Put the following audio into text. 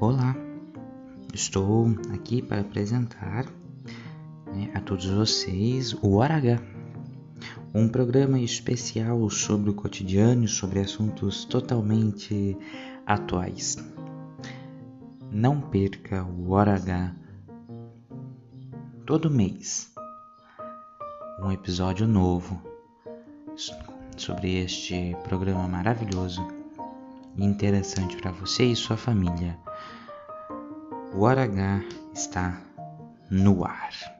Olá, estou aqui para apresentar né, a todos vocês o Hora H, um programa especial sobre o cotidiano sobre assuntos totalmente atuais. Não perca o Hora H todo mês, um episódio novo sobre este programa maravilhoso e interessante para você e sua família. O Hora H está no ar.